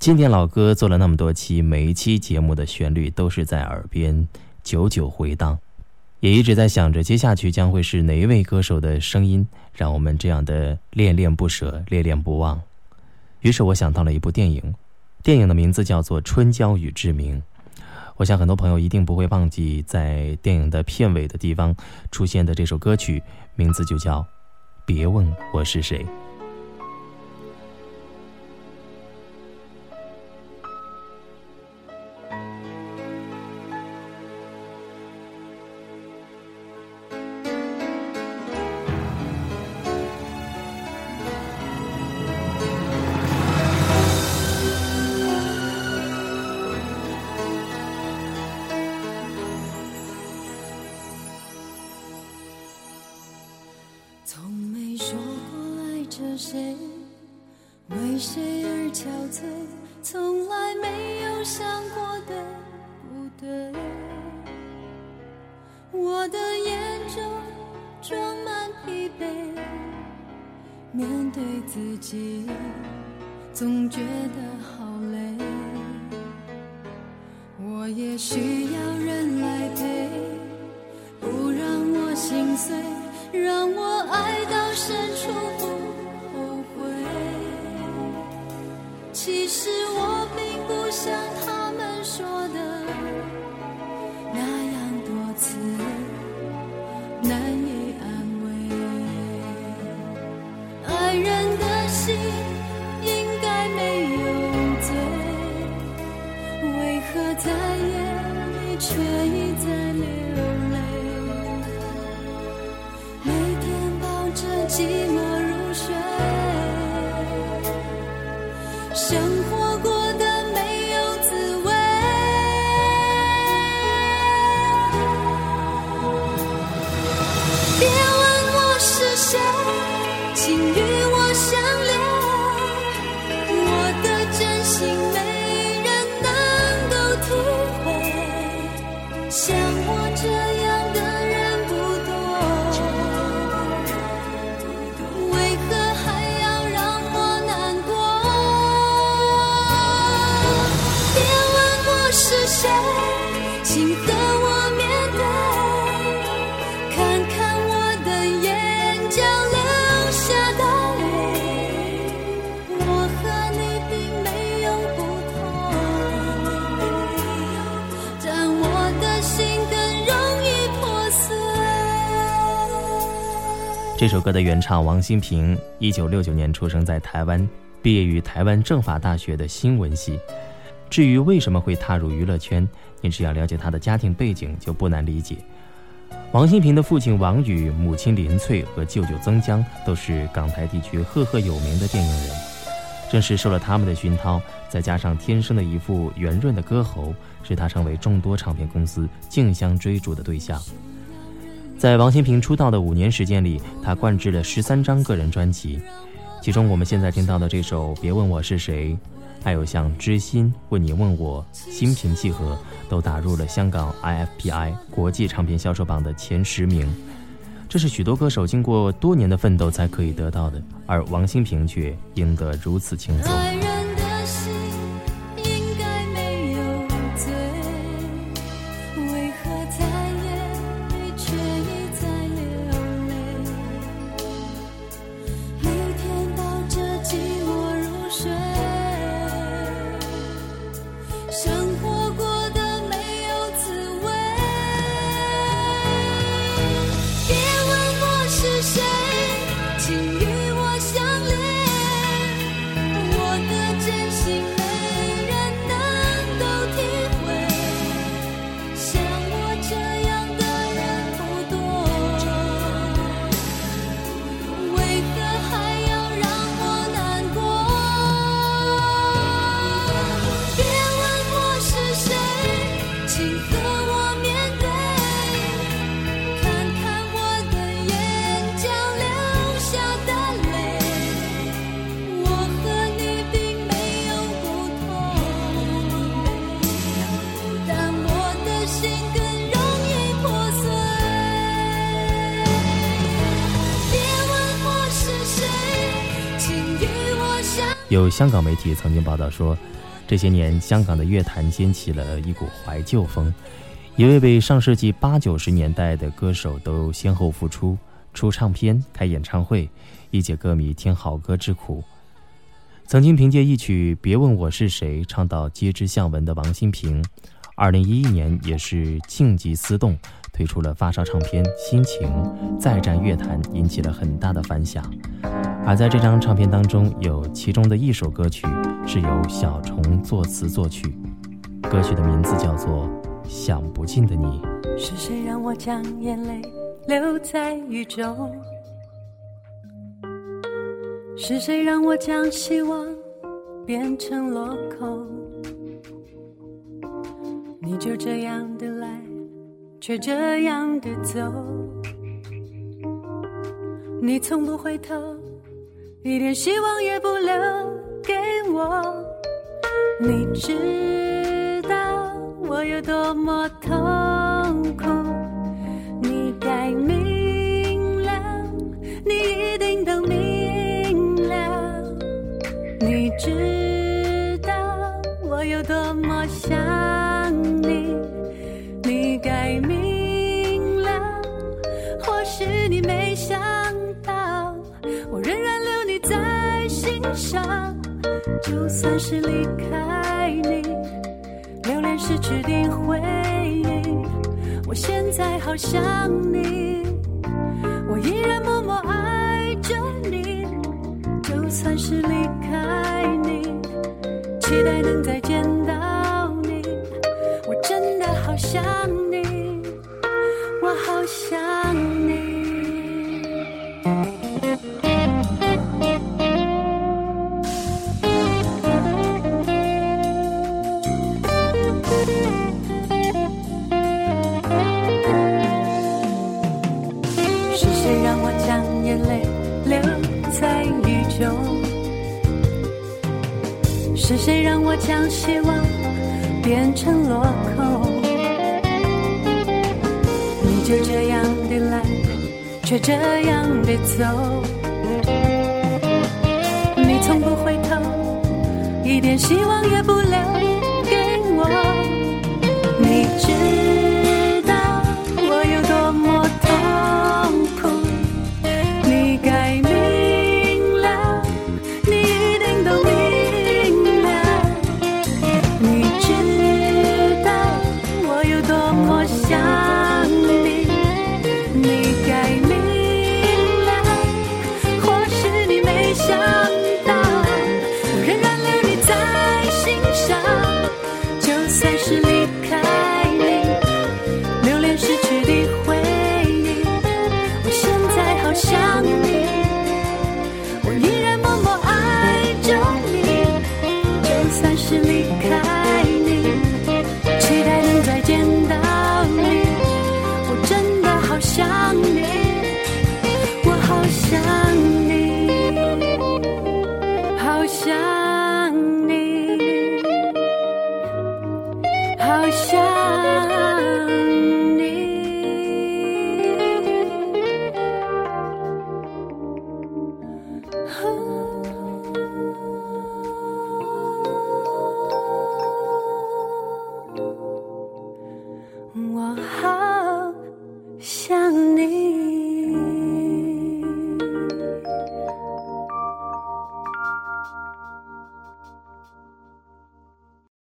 经典老歌做了那么多期，每一期节目的旋律都是在耳边久久回荡，也一直在想着接下去将会是哪一位歌手的声音，让我们这样的恋恋不舍、恋恋不忘。于是我想到了一部电影，电影的名字叫做《春娇与志明》。我想很多朋友一定不会忘记，在电影的片尾的地方出现的这首歌曲，名字就叫《别问我是谁》。从没说过爱着谁为谁而憔悴从来没有想过对不对。我的眼中装满疲惫面对自己总觉得好累。我也需要人来陪不让我心碎。让我爱到深处不后悔。其实我并不像他们说的那样多次难以安慰。爱人的心应该没有罪，为何在夜里却？寂寞如水生活这首歌的原唱王心平，一九六九年出生在台湾，毕业于台湾政法大学的新闻系。至于为什么会踏入娱乐圈，你只要了解他的家庭背景就不难理解。王心平的父亲王宇、母亲林翠和舅舅曾江都是港台地区赫赫有名的电影人。正是受了他们的熏陶，再加上天生的一副圆润的歌喉，使他成为众多唱片公司竞相追逐的对象。在王心平出道的五年时间里，他灌制了十三张个人专辑，其中我们现在听到的这首《别问我是谁》，还有像《知心》《问你问我》《心平气和》，都打入了香港 IFPI 国际唱片销售榜的前十名。这是许多歌手经过多年的奋斗才可以得到的，而王心平却赢得如此轻松。有香港媒体曾经报道说，这些年，香港的乐坛掀起了一股怀旧风，一位位上世纪八九十年代的歌手都先后复出，出唱片、开演唱会，一解歌迷听好歌之苦。曾经凭借一曲《别问我是谁》唱到街知巷闻的王心平，二零一一年也是静极思动，推出了发烧唱片《心情》，再战乐坛，引起了很大的反响。而在这张唱片当中，有其中的一首歌曲是由小虫作词作曲，歌曲的名字叫做《想不尽的你》。是谁让我将眼泪留在雨中？是谁让我将希望变成落空？你就这样的来，却这样的走，你从不回头。一点希望也不留给我，你知道我有多么痛苦，你该明了，你一定都明了，你知道我有多么想就算是离开你，留恋失去的回忆。我现在好想你，我依然默默爱着你。就算是离开你，期待能再见到你。我真的好想你，我好想谁让我将希望变成落空？你就这样的来，却这样的走。你从不回头，一点希望也不留给我。你知。我依然默默爱着你就算是离开你期待能再见到你我真的好想你我好想你好想